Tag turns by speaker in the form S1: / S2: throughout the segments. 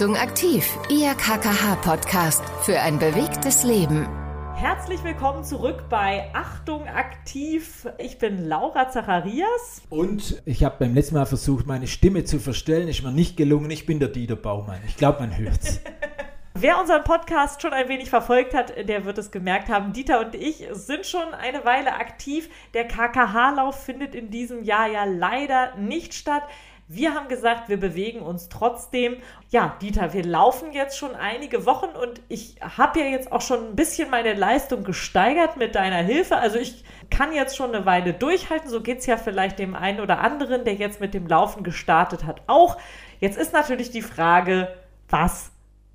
S1: Achtung aktiv, Ihr KKH-Podcast für ein bewegtes Leben.
S2: Herzlich willkommen zurück bei Achtung aktiv. Ich bin Laura Zacharias.
S3: Und ich habe beim letzten Mal versucht, meine Stimme zu verstellen. Ist mir nicht gelungen. Ich bin der Dieter Baumann. Ich glaube, man hört es.
S2: Wer unseren Podcast schon ein wenig verfolgt hat, der wird es gemerkt haben. Dieter und ich sind schon eine Weile aktiv. Der KKH-Lauf findet in diesem Jahr ja leider nicht statt. Wir haben gesagt, wir bewegen uns trotzdem. Ja, Dieter, wir laufen jetzt schon einige Wochen und ich habe ja jetzt auch schon ein bisschen meine Leistung gesteigert mit deiner Hilfe. Also ich kann jetzt schon eine Weile durchhalten. So geht es ja vielleicht dem einen oder anderen, der jetzt mit dem Laufen gestartet hat, auch. Jetzt ist natürlich die Frage, was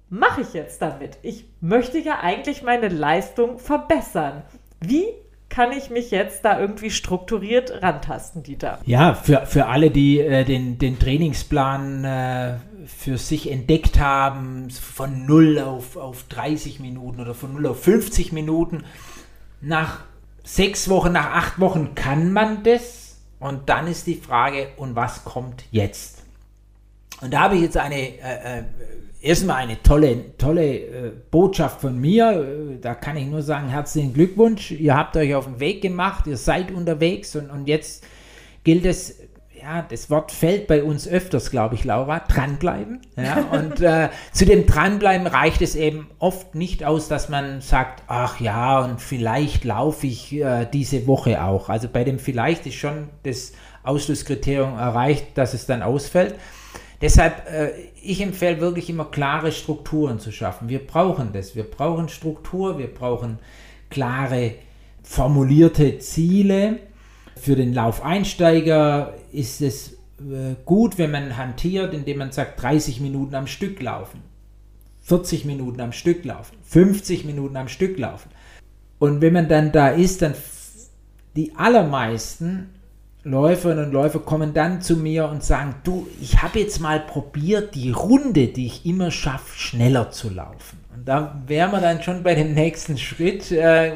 S2: mache ich jetzt damit? Ich möchte ja eigentlich meine Leistung verbessern. Wie kann ich mich jetzt da irgendwie strukturiert rantasten, Dieter?
S3: Ja, für, für alle, die äh, den, den Trainingsplan äh, für sich entdeckt haben, von 0 auf, auf 30 Minuten oder von 0 auf 50 Minuten, nach sechs Wochen, nach acht Wochen kann man das. Und dann ist die Frage, und was kommt jetzt? Und da habe ich jetzt eine äh, äh erstmal eine tolle, tolle äh, Botschaft von mir. Äh, da kann ich nur sagen, herzlichen Glückwunsch. Ihr habt euch auf den Weg gemacht, ihr seid unterwegs und, und jetzt gilt es, ja, das Wort fällt bei uns öfters, glaube ich, Laura, dranbleiben. Ja, und äh, zu dem Dranbleiben reicht es eben oft nicht aus, dass man sagt, ach ja, und vielleicht laufe ich äh, diese Woche auch. Also bei dem vielleicht ist schon das Ausschlusskriterium erreicht, dass es dann ausfällt. Deshalb, äh, ich empfehle wirklich immer klare Strukturen zu schaffen. Wir brauchen das. Wir brauchen Struktur, wir brauchen klare, formulierte Ziele. Für den Laufeinsteiger ist es äh, gut, wenn man hantiert, indem man sagt, 30 Minuten am Stück laufen, 40 Minuten am Stück laufen, 50 Minuten am Stück laufen. Und wenn man dann da ist, dann die allermeisten Läuferinnen und Läufer kommen dann zu mir und sagen, du, ich habe jetzt mal probiert, die Runde, die ich immer schaffe, schneller zu laufen. Und da wären wir dann schon bei dem nächsten Schritt. Äh,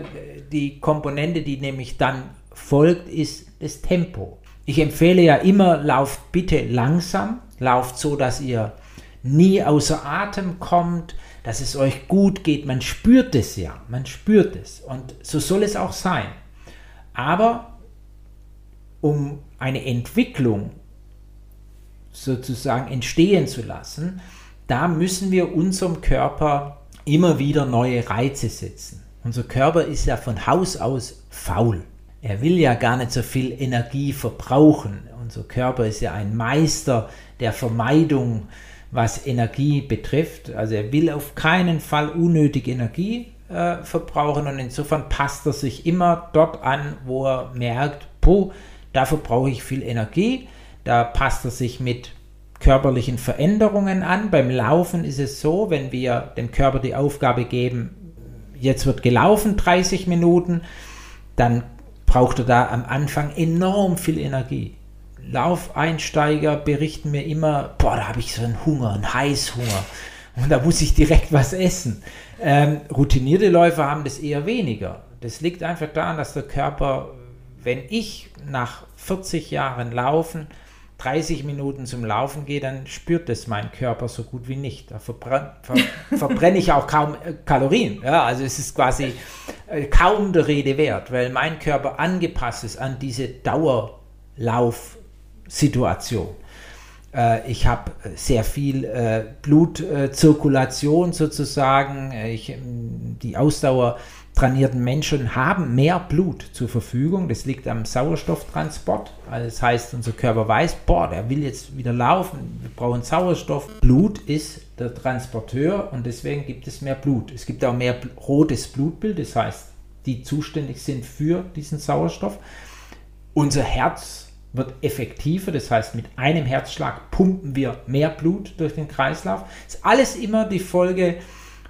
S3: die Komponente, die nämlich dann folgt, ist das Tempo. Ich empfehle ja immer, lauft bitte langsam, lauft so, dass ihr nie außer Atem kommt, dass es euch gut geht. Man spürt es ja, man spürt es. Und so soll es auch sein. Aber um eine Entwicklung sozusagen entstehen zu lassen, da müssen wir unserem Körper immer wieder neue Reize setzen. Unser Körper ist ja von Haus aus faul. Er will ja gar nicht so viel Energie verbrauchen. Unser Körper ist ja ein Meister der Vermeidung, was Energie betrifft. Also er will auf keinen Fall unnötig Energie äh, verbrauchen und insofern passt er sich immer dort an, wo er merkt, puh, Dafür brauche ich viel Energie. Da passt er sich mit körperlichen Veränderungen an. Beim Laufen ist es so, wenn wir dem Körper die Aufgabe geben, jetzt wird gelaufen 30 Minuten, dann braucht er da am Anfang enorm viel Energie. Laufeinsteiger berichten mir immer, boah, da habe ich so einen Hunger, einen Heißhunger. Und da muss ich direkt was essen. Ähm, routinierte Läufer haben das eher weniger. Das liegt einfach daran, dass der Körper wenn ich nach 40 Jahren Laufen 30 Minuten zum Laufen gehe, dann spürt es mein Körper so gut wie nicht. Da verbrenn, ver, verbrenne ich auch kaum äh, Kalorien. Ja, also es ist quasi äh, kaum der Rede wert, weil mein Körper angepasst ist an diese Dauerlaufsituation. Äh, ich habe sehr viel äh, Blutzirkulation sozusagen. Ich, die Ausdauer trainierten Menschen haben mehr Blut zur Verfügung. Das liegt am Sauerstofftransport. Also das heißt, unser Körper weiß, boah, der will jetzt wieder laufen, wir brauchen Sauerstoff. Blut ist der Transporteur und deswegen gibt es mehr Blut. Es gibt auch mehr rotes Blutbild, das heißt, die zuständig sind für diesen Sauerstoff. Unser Herz wird effektiver, das heißt, mit einem Herzschlag pumpen wir mehr Blut durch den Kreislauf. Das ist alles immer die Folge,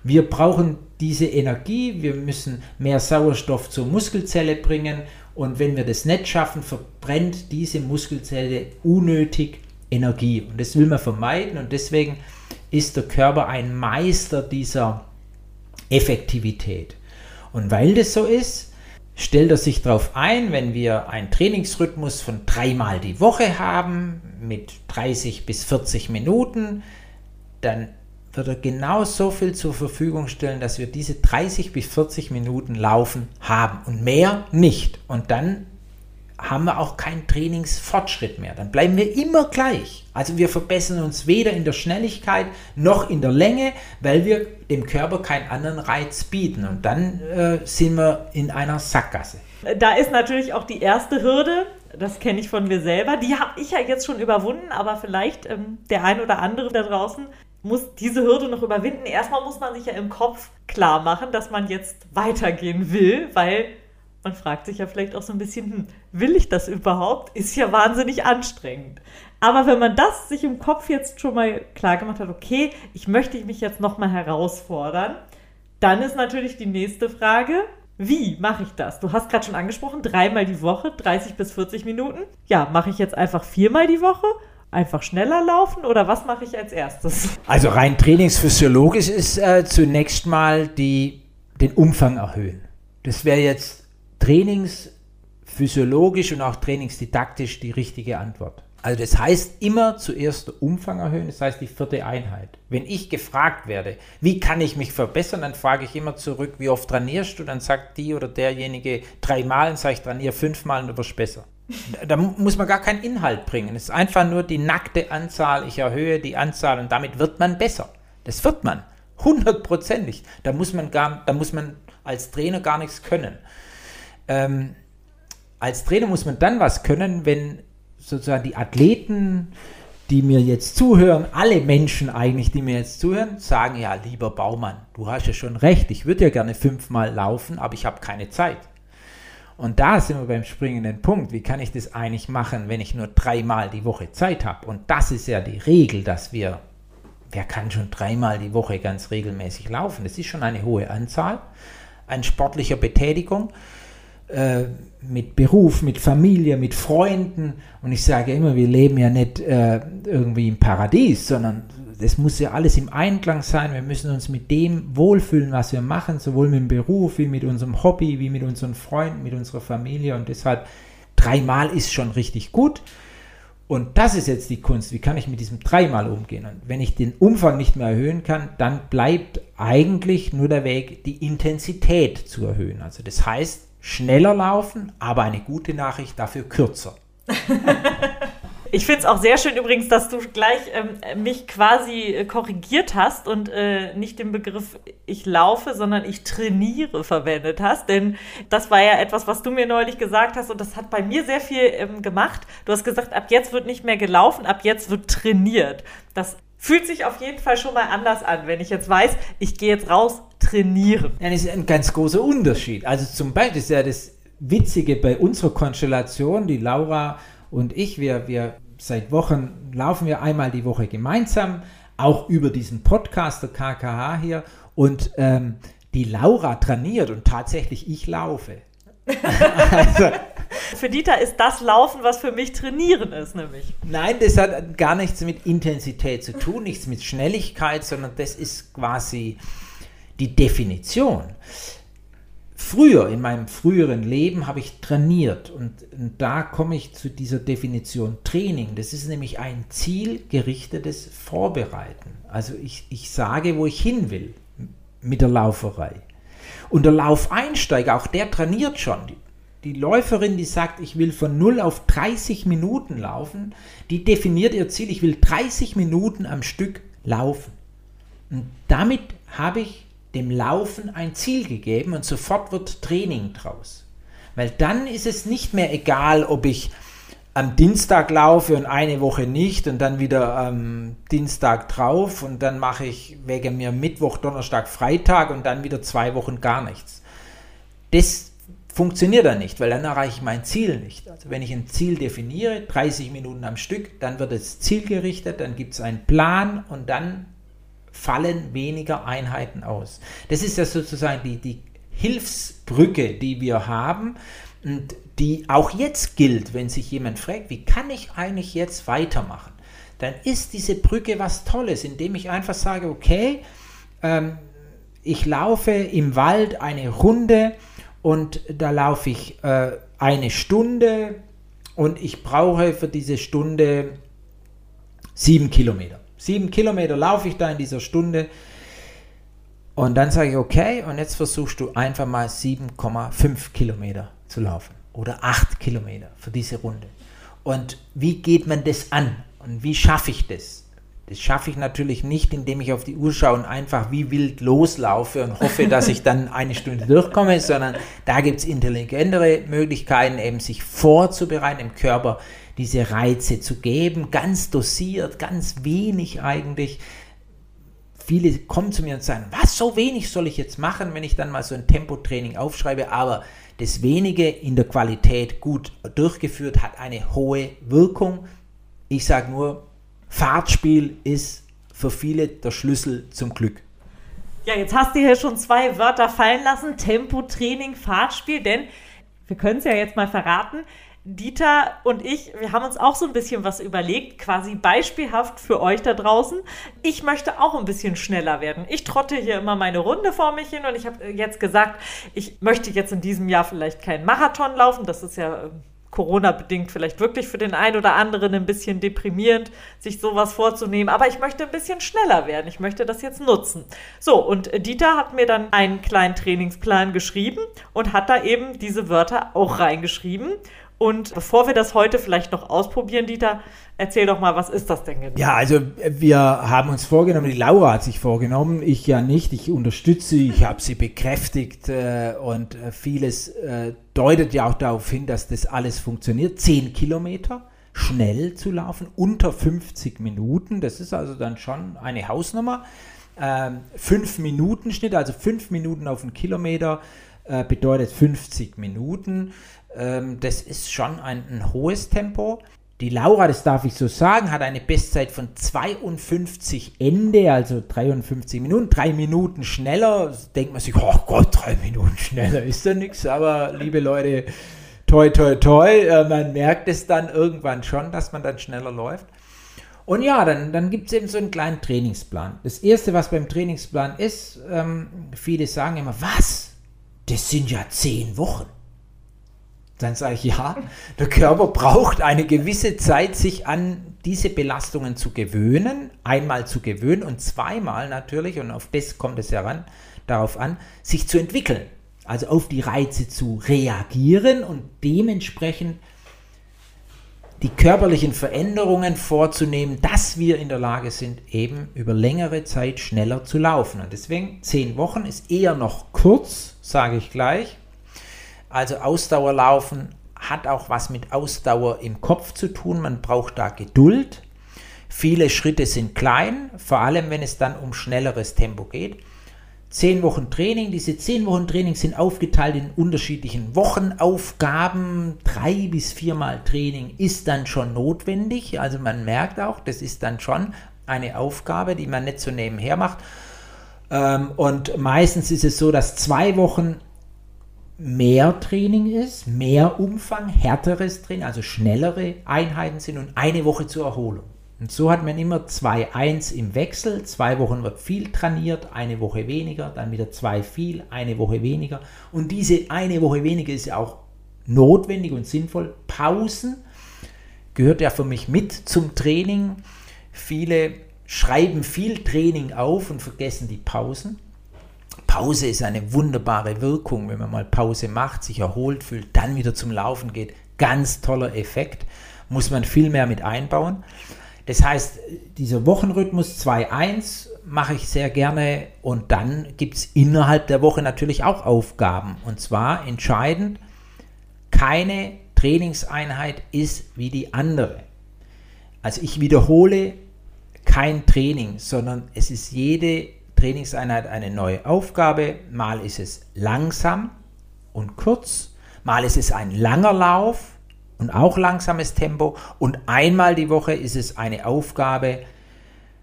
S3: wir brauchen diese Energie, wir müssen mehr Sauerstoff zur Muskelzelle bringen und wenn wir das nicht schaffen, verbrennt diese Muskelzelle unnötig Energie und das will man vermeiden und deswegen ist der Körper ein Meister dieser Effektivität. Und weil das so ist, stellt er sich darauf ein, wenn wir einen Trainingsrhythmus von dreimal die Woche haben mit 30 bis 40 Minuten, dann wird er genau so viel zur Verfügung stellen, dass wir diese 30 bis 40 Minuten Laufen haben und mehr nicht. Und dann haben wir auch keinen Trainingsfortschritt mehr. Dann bleiben wir immer gleich. Also wir verbessern uns weder in der Schnelligkeit noch in der Länge, weil wir dem Körper keinen anderen Reiz bieten. Und dann äh, sind wir in einer Sackgasse.
S2: Da ist natürlich auch die erste Hürde, das kenne ich von mir selber. Die habe ich ja jetzt schon überwunden, aber vielleicht ähm, der ein oder andere da draußen muss diese Hürde noch überwinden. Erstmal muss man sich ja im Kopf klar machen, dass man jetzt weitergehen will, weil man fragt sich ja vielleicht auch so ein bisschen, hm, will ich das überhaupt? Ist ja wahnsinnig anstrengend. Aber wenn man das sich im Kopf jetzt schon mal klar gemacht hat, okay, ich möchte mich jetzt nochmal herausfordern, dann ist natürlich die nächste Frage, wie mache ich das? Du hast gerade schon angesprochen, dreimal die Woche, 30 bis 40 Minuten. Ja, mache ich jetzt einfach viermal die Woche? Einfach schneller laufen oder was mache ich als erstes?
S3: Also rein trainingsphysiologisch ist äh, zunächst mal die, den Umfang erhöhen. Das wäre jetzt trainingsphysiologisch und auch trainingsdidaktisch die richtige Antwort. Also das heißt immer zuerst der Umfang erhöhen, das heißt die vierte Einheit. Wenn ich gefragt werde, wie kann ich mich verbessern, dann frage ich immer zurück, wie oft trainierst du? Dann sagt die oder derjenige dreimal, dann sage ich, trainiere fünfmal und du wirst besser. Da muss man gar keinen Inhalt bringen. Es ist einfach nur die nackte Anzahl. Ich erhöhe die Anzahl und damit wird man besser. Das wird man. Hundertprozentig. Da muss man gar, da muss man als Trainer gar nichts können. Ähm, als Trainer muss man dann was können, wenn sozusagen die Athleten, die mir jetzt zuhören, alle Menschen eigentlich, die mir jetzt zuhören, sagen, ja, lieber Baumann, du hast ja schon recht, ich würde ja gerne fünfmal laufen, aber ich habe keine Zeit. Und da sind wir beim springenden Punkt. Wie kann ich das eigentlich machen, wenn ich nur dreimal die Woche Zeit habe? Und das ist ja die Regel, dass wir, wer kann schon dreimal die Woche ganz regelmäßig laufen? Das ist schon eine hohe Anzahl an sportlicher Betätigung. Äh, mit Beruf, mit Familie, mit Freunden. Und ich sage immer, wir leben ja nicht äh, irgendwie im Paradies, sondern das muss ja alles im Einklang sein. Wir müssen uns mit dem wohlfühlen, was wir machen, sowohl mit dem Beruf wie mit unserem Hobby, wie mit unseren Freunden, mit unserer Familie. Und deshalb dreimal ist schon richtig gut. Und das ist jetzt die Kunst. Wie kann ich mit diesem dreimal umgehen? Und wenn ich den Umfang nicht mehr erhöhen kann, dann bleibt eigentlich nur der Weg, die Intensität zu erhöhen. Also das heißt, schneller laufen, aber eine gute Nachricht dafür kürzer.
S2: Ich finde es auch sehr schön übrigens, dass du gleich ähm, mich quasi äh, korrigiert hast und äh, nicht den Begriff ich laufe, sondern ich trainiere verwendet hast. Denn das war ja etwas, was du mir neulich gesagt hast und das hat bei mir sehr viel ähm, gemacht. Du hast gesagt, ab jetzt wird nicht mehr gelaufen, ab jetzt wird trainiert. Das fühlt sich auf jeden Fall schon mal anders an, wenn ich jetzt weiß, ich gehe jetzt raus, trainieren.
S3: Ja, das ist ein ganz großer Unterschied. Also zum Beispiel ist ja das Witzige bei unserer Konstellation, die Laura und ich, wir, wir seit Wochen laufen wir einmal die Woche gemeinsam, auch über diesen Podcast der KKH hier. Und ähm, die Laura trainiert und tatsächlich ich laufe.
S2: also, für Dieter ist das Laufen, was für mich Trainieren ist, nämlich.
S3: Nein, das hat gar nichts mit Intensität zu tun, nichts mit Schnelligkeit, sondern das ist quasi die Definition. Früher, in meinem früheren Leben, habe ich trainiert und, und da komme ich zu dieser Definition Training. Das ist nämlich ein zielgerichtetes Vorbereiten. Also ich, ich sage, wo ich hin will mit der Lauferei. Und der Laufeinsteiger, auch der trainiert schon. Die, die Läuferin, die sagt, ich will von 0 auf 30 Minuten laufen, die definiert ihr Ziel, ich will 30 Minuten am Stück laufen. Und damit habe ich dem Laufen ein Ziel gegeben und sofort wird Training draus. Weil dann ist es nicht mehr egal, ob ich am Dienstag laufe und eine Woche nicht und dann wieder am Dienstag drauf und dann mache ich wegen mir Mittwoch, Donnerstag, Freitag und dann wieder zwei Wochen gar nichts. Das funktioniert dann nicht, weil dann erreiche ich mein Ziel nicht. Also wenn ich ein Ziel definiere, 30 Minuten am Stück, dann wird es zielgerichtet, dann gibt es einen Plan und dann fallen weniger Einheiten aus. Das ist ja sozusagen die, die Hilfsbrücke, die wir haben und die auch jetzt gilt, wenn sich jemand fragt, wie kann ich eigentlich jetzt weitermachen? Dann ist diese Brücke was Tolles, indem ich einfach sage, okay, ähm, ich laufe im Wald eine Runde und da laufe ich äh, eine Stunde und ich brauche für diese Stunde sieben Kilometer. Sieben Kilometer laufe ich da in dieser Stunde. Und dann sage ich, okay, und jetzt versuchst du einfach mal 7,5 Kilometer zu laufen oder 8 Kilometer für diese Runde. Und wie geht man das an? Und wie schaffe ich das? Das schaffe ich natürlich nicht, indem ich auf die Uhr schaue und einfach wie wild loslaufe und hoffe, dass ich dann eine Stunde durchkomme, sondern da gibt es intelligentere Möglichkeiten, eben sich vorzubereiten, im Körper diese Reize zu geben, ganz dosiert, ganz wenig eigentlich. Viele kommen zu mir und sagen, was, so wenig soll ich jetzt machen, wenn ich dann mal so ein Tempotraining aufschreibe, aber das wenige in der Qualität gut durchgeführt hat eine hohe Wirkung. Ich sage nur, Fahrtspiel ist für viele der Schlüssel zum Glück.
S2: Ja, jetzt hast du hier schon zwei Wörter fallen lassen: Tempo, Training, Fahrtspiel. Denn wir können es ja jetzt mal verraten. Dieter und ich, wir haben uns auch so ein bisschen was überlegt, quasi beispielhaft für euch da draußen. Ich möchte auch ein bisschen schneller werden. Ich trotte hier immer meine Runde vor mich hin und ich habe jetzt gesagt, ich möchte jetzt in diesem Jahr vielleicht keinen Marathon laufen. Das ist ja ähm, Corona-bedingt vielleicht wirklich für den einen oder anderen ein bisschen deprimierend, sich sowas vorzunehmen. Aber ich möchte ein bisschen schneller werden. Ich möchte das jetzt nutzen. So, und Dieter hat mir dann einen kleinen Trainingsplan geschrieben und hat da eben diese Wörter auch reingeschrieben. Und bevor wir das heute vielleicht noch ausprobieren, Dieter, erzähl doch mal, was ist das denn
S3: genau? Ja, also wir haben uns vorgenommen, die Laura hat sich vorgenommen, ich ja nicht, ich unterstütze, ich habe sie bekräftigt äh, und äh, vieles äh, deutet ja auch darauf hin, dass das alles funktioniert. Zehn Kilometer schnell zu laufen, unter 50 Minuten, das ist also dann schon eine Hausnummer. Ähm, fünf Minuten Schnitt, also fünf Minuten auf einen Kilometer äh, bedeutet 50 Minuten. Ähm, das ist schon ein, ein hohes Tempo. Die Laura, das darf ich so sagen, hat eine Bestzeit von 52 Ende, also 53 Minuten, drei Minuten schneller. Denkt man sich, oh Gott, drei Minuten schneller ist ja nichts, aber liebe Leute, toi, toi, toi, äh, man merkt es dann irgendwann schon, dass man dann schneller läuft. Und ja, dann, dann gibt es eben so einen kleinen Trainingsplan. Das Erste, was beim Trainingsplan ist, ähm, viele sagen immer, was? Das sind ja zehn Wochen. Dann sage ich, ja, der Körper braucht eine gewisse Zeit, sich an diese Belastungen zu gewöhnen, einmal zu gewöhnen und zweimal natürlich, und auf das kommt es ja ran, darauf an, sich zu entwickeln. Also auf die Reize zu reagieren und dementsprechend die körperlichen Veränderungen vorzunehmen, dass wir in der Lage sind, eben über längere Zeit schneller zu laufen. Und deswegen zehn Wochen ist eher noch kurz, sage ich gleich, also Ausdauerlaufen hat auch was mit Ausdauer im Kopf zu tun. Man braucht da Geduld. Viele Schritte sind klein, vor allem wenn es dann um schnelleres Tempo geht. Zehn Wochen Training. Diese zehn Wochen Training sind aufgeteilt in unterschiedlichen Wochenaufgaben. Drei bis viermal Training ist dann schon notwendig. Also man merkt auch, das ist dann schon eine Aufgabe, die man nicht so nebenher macht. Ähm, und meistens ist es so, dass zwei Wochen mehr Training ist, mehr Umfang, härteres Training, also schnellere Einheiten sind und eine Woche zur Erholung. Und so hat man immer 2-1 im Wechsel. Zwei Wochen wird viel trainiert, eine Woche weniger, dann wieder zwei viel, eine Woche weniger. Und diese eine Woche weniger ist ja auch notwendig und sinnvoll. Pausen gehört ja für mich mit zum Training. Viele schreiben viel Training auf und vergessen die Pausen. Pause ist eine wunderbare Wirkung, wenn man mal Pause macht, sich erholt fühlt, dann wieder zum Laufen geht. Ganz toller Effekt, muss man viel mehr mit einbauen. Das heißt, dieser Wochenrhythmus 2-1 mache ich sehr gerne und dann gibt es innerhalb der Woche natürlich auch Aufgaben. Und zwar entscheidend, keine Trainingseinheit ist wie die andere. Also ich wiederhole kein Training, sondern es ist jede Trainingseinheit eine neue Aufgabe. Mal ist es langsam und kurz, mal ist es ein langer Lauf und auch langsames Tempo. Und einmal die Woche ist es eine Aufgabe,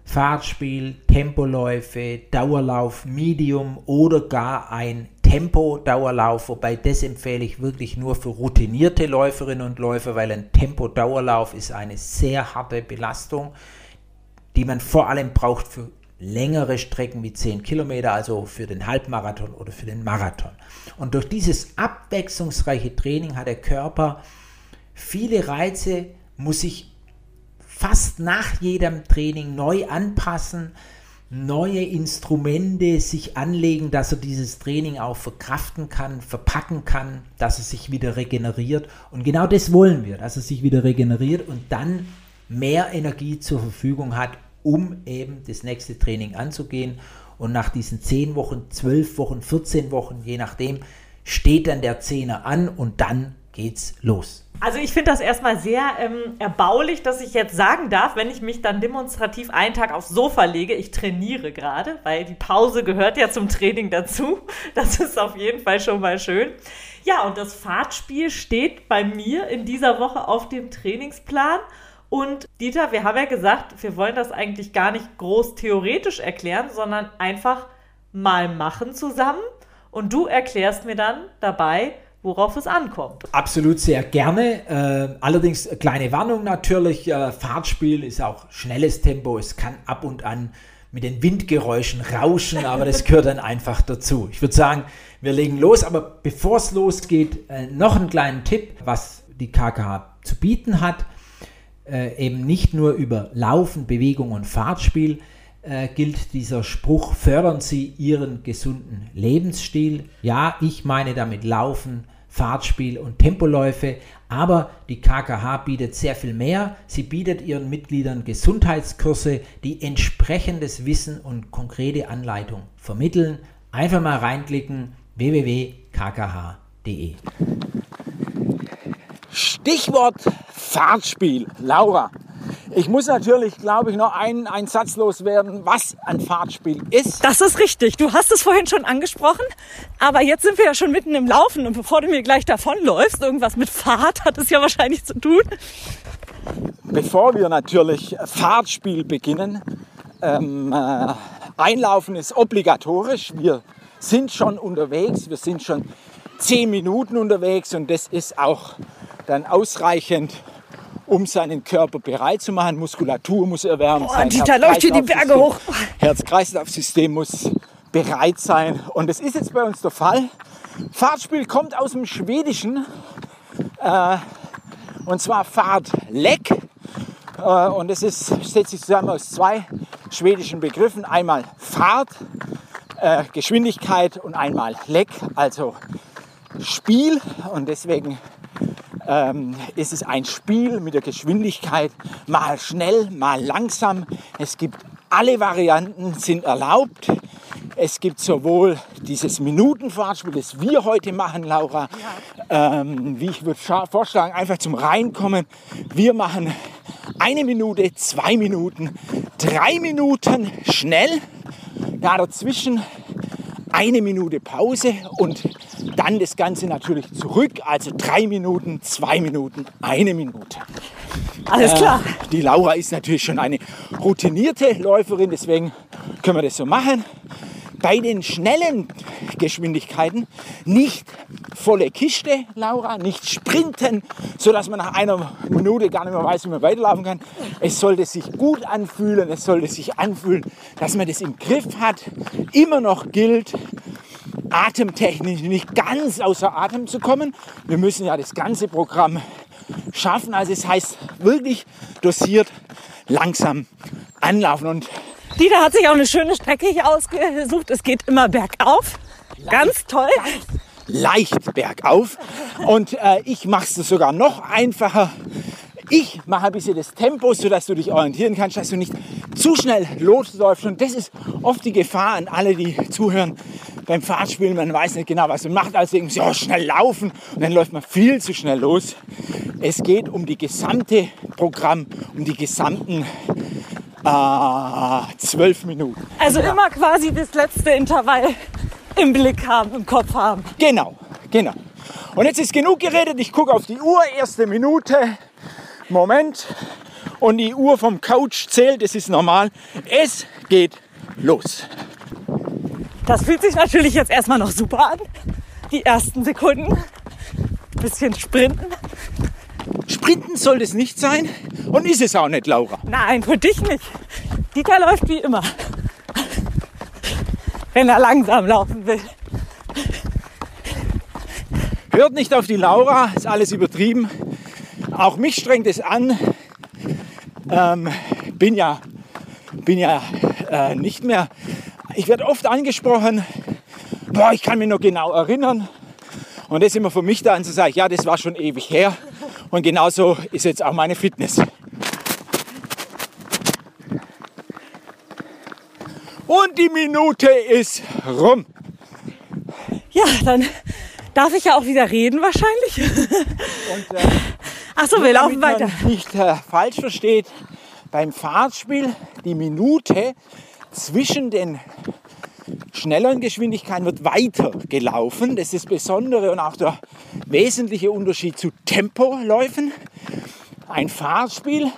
S3: Fahrtspiel, Tempoläufe, Dauerlauf, Medium oder gar ein Tempo-Dauerlauf, wobei das empfehle ich wirklich nur für routinierte Läuferinnen und Läufer, weil ein Tempo-Dauerlauf ist eine sehr harte Belastung, die man vor allem braucht für längere Strecken wie 10 Kilometer, also für den Halbmarathon oder für den Marathon. Und durch dieses abwechslungsreiche Training hat der Körper viele Reize, muss sich
S4: fast nach jedem Training neu anpassen, neue Instrumente sich anlegen, dass er dieses Training auch verkraften kann, verpacken kann, dass er sich wieder regeneriert. Und genau das wollen wir, dass er sich wieder regeneriert und dann mehr Energie zur Verfügung hat, um eben das nächste Training anzugehen. Und nach diesen 10 Wochen, 12 Wochen, 14 Wochen, je nachdem, steht dann der Zehner an und dann geht's los.
S2: Also ich finde das erstmal sehr ähm, erbaulich, dass ich jetzt sagen darf, wenn ich mich dann demonstrativ einen Tag aufs Sofa lege, ich trainiere gerade, weil die Pause gehört ja zum Training dazu. Das ist auf jeden Fall schon mal schön. Ja, und das Fahrtspiel steht bei mir in dieser Woche auf dem Trainingsplan. Und Dieter, wir haben ja gesagt, wir wollen das eigentlich gar nicht groß theoretisch erklären, sondern einfach mal machen zusammen. Und du erklärst mir dann dabei, worauf es ankommt.
S4: Absolut sehr gerne. Äh, allerdings kleine Warnung natürlich. Äh, Fahrtspiel ist auch schnelles Tempo. Es kann ab und an mit den Windgeräuschen rauschen, aber das gehört dann einfach dazu. Ich würde sagen, wir legen los, aber bevor es losgeht, äh, noch einen kleinen Tipp, was die KKH zu bieten hat. Äh, eben nicht nur über Laufen, Bewegung und Fahrtspiel, äh, gilt dieser Spruch, fördern Sie Ihren gesunden Lebensstil. Ja, ich meine damit Laufen, Fahrtspiel und Tempoläufe, aber die KKH bietet sehr viel mehr. Sie bietet ihren Mitgliedern Gesundheitskurse, die entsprechendes Wissen und konkrete Anleitung vermitteln. Einfach mal reinklicken www.kkh.de.
S3: Stichwort Fahrtspiel. Laura, ich muss natürlich, glaube ich, noch einen, einen Satz loswerden, was ein Fahrtspiel ist.
S5: Das ist richtig. Du hast es vorhin schon angesprochen, aber jetzt sind wir ja schon mitten im Laufen und bevor du mir gleich davonläufst, irgendwas mit Fahrt hat es ja wahrscheinlich zu tun.
S3: Bevor wir natürlich Fahrtspiel beginnen, ähm, äh, Einlaufen ist obligatorisch. Wir sind schon unterwegs, wir sind schon zehn Minuten unterwegs und das ist auch dann ausreichend, um seinen Körper bereit zu machen. Muskulatur muss erwärmt sein.
S5: Dieter läuft hier die Berge hoch.
S3: Herz-Kreislauf-System muss bereit sein. Und das ist jetzt bei uns der Fall. Fahrtspiel kommt aus dem Schwedischen. Äh, und zwar Fahrtleck. Äh, und es ist, setzt sich zusammen aus zwei schwedischen Begriffen. Einmal Fahrt, äh, Geschwindigkeit und einmal Leck, also Spiel. Und deswegen ähm, ist es ein Spiel mit der Geschwindigkeit, mal schnell, mal langsam. Es gibt alle Varianten sind erlaubt. Es gibt sowohl dieses Minutenfahrtspiel, das wir heute machen, Laura, ähm, wie ich würde vorschlagen, einfach zum Reinkommen. Wir machen eine Minute, zwei Minuten, drei Minuten schnell. Ja, dazwischen eine Minute Pause und dann das Ganze natürlich zurück. Also drei Minuten, zwei Minuten, eine Minute.
S5: Alles klar.
S3: Äh, die Laura ist natürlich schon eine routinierte Läuferin, deswegen können wir das so machen. Bei den schnellen Geschwindigkeiten nicht volle Kiste, Laura, nicht sprinten, sodass man nach einer Minute gar nicht mehr weiß, wie man weiterlaufen kann. Es sollte sich gut anfühlen, es sollte sich anfühlen, dass man das im Griff hat. Immer noch gilt, atemtechnisch nicht ganz außer Atem zu kommen. Wir müssen ja das ganze Programm schaffen. Also es heißt wirklich dosiert, langsam anlaufen. Und
S5: Dieter hat sich auch eine schöne Strecke hier ausgesucht. Es geht immer bergauf. Ganz toll.
S3: leicht bergauf. Und äh, ich mache es sogar noch einfacher. Ich mache ein bisschen das Tempo, sodass du dich orientieren kannst, dass du nicht zu schnell losläufst. Und das ist oft die Gefahr an alle, die zuhören beim Fahrtspielen. Man weiß nicht genau, was man macht. Also irgendwie so oh, schnell laufen und dann läuft man viel zu schnell los. Es geht um die gesamte Programm, um die gesamten äh, zwölf Minuten.
S5: Also immer quasi das letzte Intervall im Blick haben, im Kopf haben.
S3: Genau, genau. Und jetzt ist genug geredet. Ich gucke auf die Uhr, erste Minute. Moment. Und die Uhr vom Couch zählt, das ist normal. Es geht los.
S5: Das fühlt sich natürlich jetzt erstmal noch super an. Die ersten Sekunden. Bisschen sprinten.
S3: Sprinten soll es nicht sein und ist es auch nicht, Laura.
S5: Nein, für dich nicht. Dieter läuft wie immer. Wenn er langsam laufen will.
S3: Hört nicht auf die Laura, ist alles übertrieben. Auch mich strengt es an. ähm, bin ja, bin ja äh, nicht mehr. Ich werde oft angesprochen, boah, ich kann mich noch genau erinnern. Und das ist immer für mich da, und zu sagen, ja, das war schon ewig her. Und genauso ist jetzt auch meine Fitness. Und die Minute ist rum.
S5: Ja, dann darf ich ja auch wieder reden wahrscheinlich.
S3: Und, äh,
S5: Ach so, wir laufen weiter.
S3: man nicht äh, falsch versteht, beim Fahrtspiel die Minute zwischen den schnelleren Geschwindigkeiten wird weiter gelaufen. Das ist das Besondere und auch der wesentliche Unterschied zu Tempoläufen. Ein Fahrtspiel,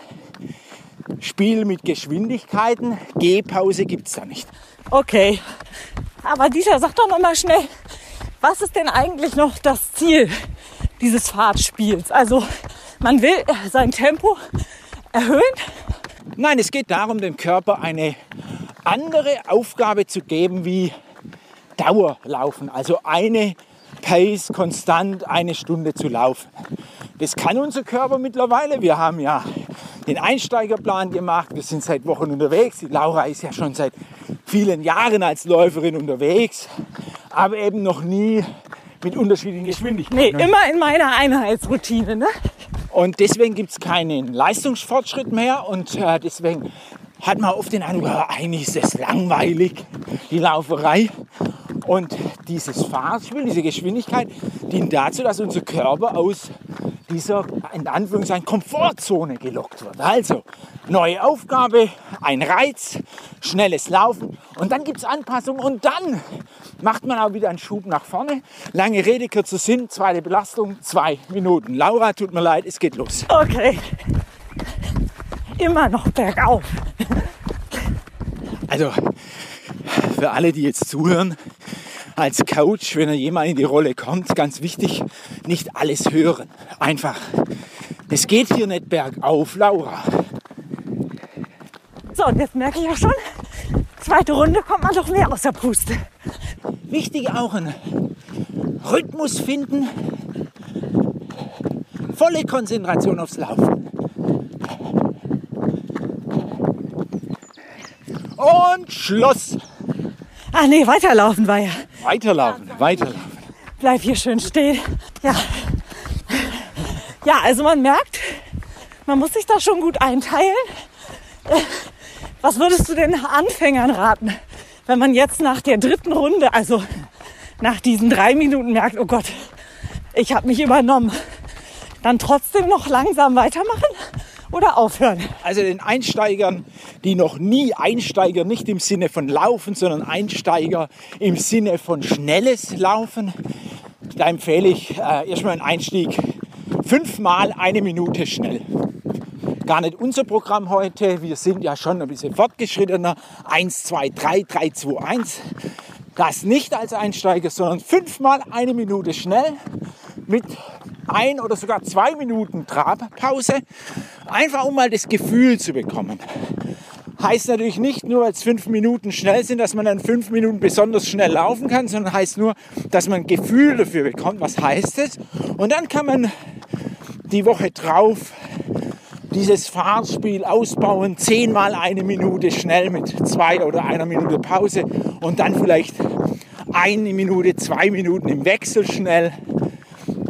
S3: Spiel mit Geschwindigkeiten, Gehpause gibt es da nicht.
S5: Okay. Aber Dieter, sag doch noch mal schnell, was ist denn eigentlich noch das Ziel dieses Fahrtspiels? Also, man will sein Tempo erhöhen.
S3: Nein, es geht darum, dem Körper eine andere Aufgabe zu geben wie Dauerlaufen. Also eine Pace konstant eine Stunde zu laufen. Das kann unser Körper mittlerweile. Wir haben ja den Einsteigerplan gemacht. Wir sind seit Wochen unterwegs. Die Laura ist ja schon seit vielen Jahren als Läuferin unterwegs, aber eben noch nie mit unterschiedlichen
S5: Nee,
S3: Geschwindigkeiten.
S5: immer in meiner Einheitsroutine, ne?
S3: Und deswegen gibt es keinen Leistungsfortschritt mehr und äh, deswegen hat man oft den Eindruck, eigentlich ist es langweilig, die Lauferei. Und dieses Fahrtspiel, diese Geschwindigkeit dient dazu, dass unser Körper aus dieser, in Anführungszeichen, Komfortzone gelockt wird. Also, neue Aufgabe, ein Reiz, schnelles Laufen und dann gibt es Anpassungen und dann macht man auch wieder einen Schub nach vorne. Lange Rede, kurzer Sinn, zweite Belastung, zwei Minuten. Laura, tut mir leid, es geht los.
S5: Okay. Immer noch bergauf.
S3: Also für alle, die jetzt zuhören, als Coach, wenn er jemand in die Rolle kommt, ganz wichtig, nicht alles hören. Einfach. Es geht hier nicht bergauf, Laura.
S5: So, und jetzt merke ich ja schon, zweite Runde kommt man doch mehr aus der Puste.
S3: Wichtig auch ein Rhythmus finden. Volle Konzentration aufs Laufen. Und Schluss.
S5: Ah nee, weiterlaufen war ja.
S3: Weiterlaufen, weiterlaufen.
S5: Bleib hier schön stehen. Ja. Ja, also man merkt, man muss sich da schon gut einteilen. Was würdest du den Anfängern raten, wenn man jetzt nach der dritten Runde, also nach diesen drei Minuten merkt, oh Gott, ich habe mich übernommen, dann trotzdem noch langsam weitermachen oder aufhören?
S3: Also den Einsteigern, die noch nie Einsteiger, nicht im Sinne von Laufen, sondern Einsteiger im Sinne von schnelles Laufen, da empfehle ich äh, erstmal einen Einstieg fünfmal eine Minute schnell. Gar nicht unser Programm heute, wir sind ja schon ein bisschen fortgeschrittener. 1, 2, 3, 3, 2, 1. Das nicht als Einsteiger, sondern fünfmal eine Minute schnell mit ein oder sogar zwei Minuten Trabpause. Einfach um mal das Gefühl zu bekommen. Heißt natürlich nicht nur, als fünf Minuten schnell sind, dass man dann fünf Minuten besonders schnell laufen kann, sondern heißt nur, dass man ein Gefühl dafür bekommt, was heißt es. Und dann kann man die Woche drauf dieses Fahrspiel ausbauen, zehnmal eine Minute schnell mit zwei oder einer Minute Pause und dann vielleicht eine Minute, zwei Minuten im Wechsel schnell.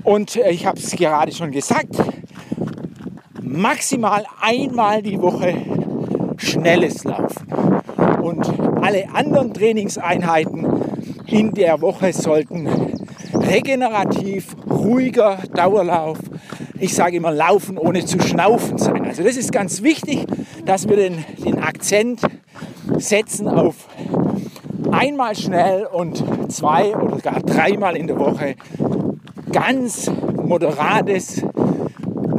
S3: Und äh, ich habe es gerade schon gesagt, maximal einmal die Woche schnelles Laufen. Und alle anderen Trainingseinheiten in der Woche sollten regenerativ, ruhiger Dauerlauf, ich sage immer laufen ohne zu schnaufen sein. Also das ist ganz wichtig, dass wir den, den Akzent setzen auf einmal schnell und zwei oder gar dreimal in der Woche ganz moderates,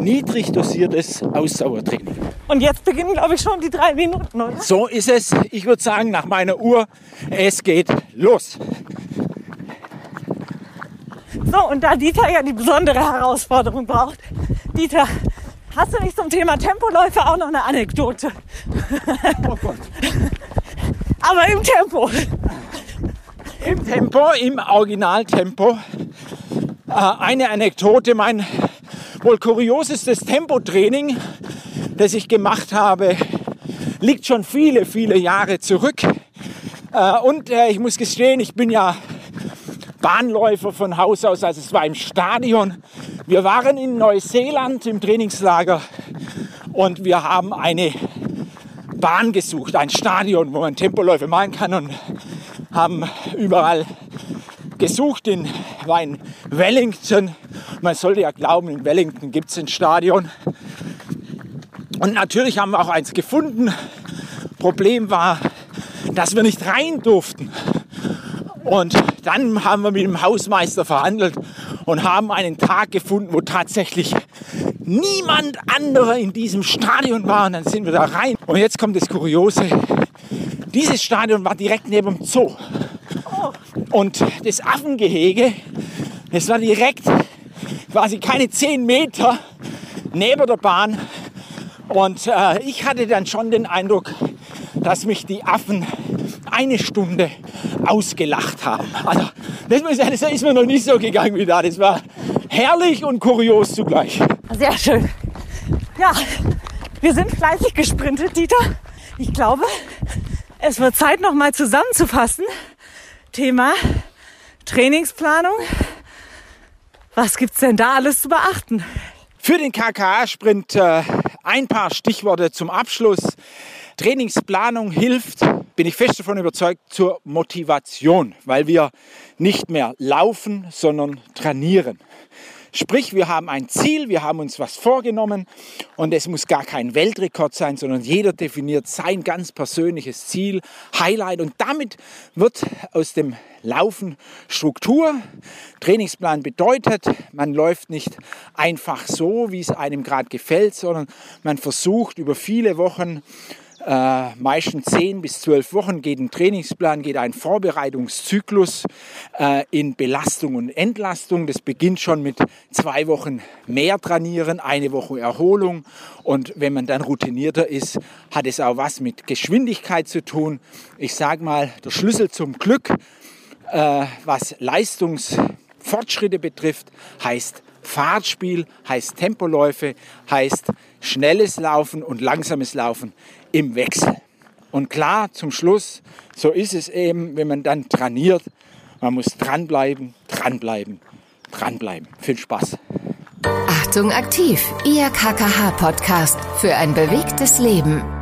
S3: niedrig dosiertes Ausdauertraining.
S5: Und jetzt beginnen, glaube ich, schon die drei Minuten, oder?
S3: So ist es. Ich würde sagen, nach meiner Uhr, es geht los.
S5: So, und da Dieter ja die besondere Herausforderung braucht, Dieter, hast du nicht zum Thema Tempoläufe auch noch eine Anekdote?
S3: Oh Gott.
S5: Aber im Tempo.
S3: Im Tempo, im Originaltempo. Äh, eine Anekdote, mein wohl kuriosestes Tempotraining, das ich gemacht habe, liegt schon viele, viele Jahre zurück. Äh, und äh, ich muss gestehen, ich bin ja Bahnläufer von Haus aus, also es war im Stadion. Wir waren in Neuseeland im Trainingslager und wir haben eine Bahn gesucht, ein Stadion, wo man Tempoläufe machen kann und haben überall gesucht. In, war in Wellington. Man sollte ja glauben, in Wellington gibt es ein Stadion. Und natürlich haben wir auch eins gefunden. Problem war, dass wir nicht rein durften. Und dann haben wir mit dem Hausmeister verhandelt und haben einen Tag gefunden, wo tatsächlich niemand anderer in diesem Stadion war. Und dann sind wir da rein. Und jetzt kommt das Kuriose. Dieses Stadion war direkt neben dem Zoo. Und das Affengehege, das war direkt quasi keine zehn Meter neben der Bahn. Und äh, ich hatte dann schon den Eindruck, dass mich die Affen eine Stunde ausgelacht haben. Also das, das ist mir noch nicht so gegangen wie da. Das war herrlich und kurios zugleich.
S5: Sehr schön. Ja, wir sind fleißig gesprintet, Dieter. Ich glaube, es wird Zeit, noch mal zusammenzufassen. Thema Trainingsplanung. Was gibt's denn da alles zu beachten?
S3: Für den KKA-Sprint äh, ein paar Stichworte zum Abschluss. Trainingsplanung hilft, bin ich fest davon überzeugt, zur Motivation, weil wir nicht mehr laufen, sondern trainieren. Sprich, wir haben ein Ziel, wir haben uns was vorgenommen und es muss gar kein Weltrekord sein, sondern jeder definiert sein ganz persönliches Ziel, Highlight und damit wird aus dem Laufen Struktur. Trainingsplan bedeutet, man läuft nicht einfach so, wie es einem gerade gefällt, sondern man versucht über viele Wochen äh, meistens 10 bis 12 Wochen geht ein Trainingsplan, geht ein Vorbereitungszyklus äh, in Belastung und Entlastung. Das beginnt schon mit zwei Wochen mehr trainieren, eine Woche Erholung. Und wenn man dann routinierter ist, hat es auch was mit Geschwindigkeit zu tun. Ich sage mal, der Schlüssel zum Glück, äh, was Leistungsfortschritte betrifft, heißt Fahrtspiel, heißt Tempoläufe, heißt schnelles Laufen und langsames Laufen im Wechsel. Und klar, zum Schluss, so ist es eben, wenn man dann trainiert, man muss dranbleiben, dranbleiben, dranbleiben. Viel Spaß.
S1: Achtung aktiv, Ihr KKH-Podcast für ein bewegtes Leben.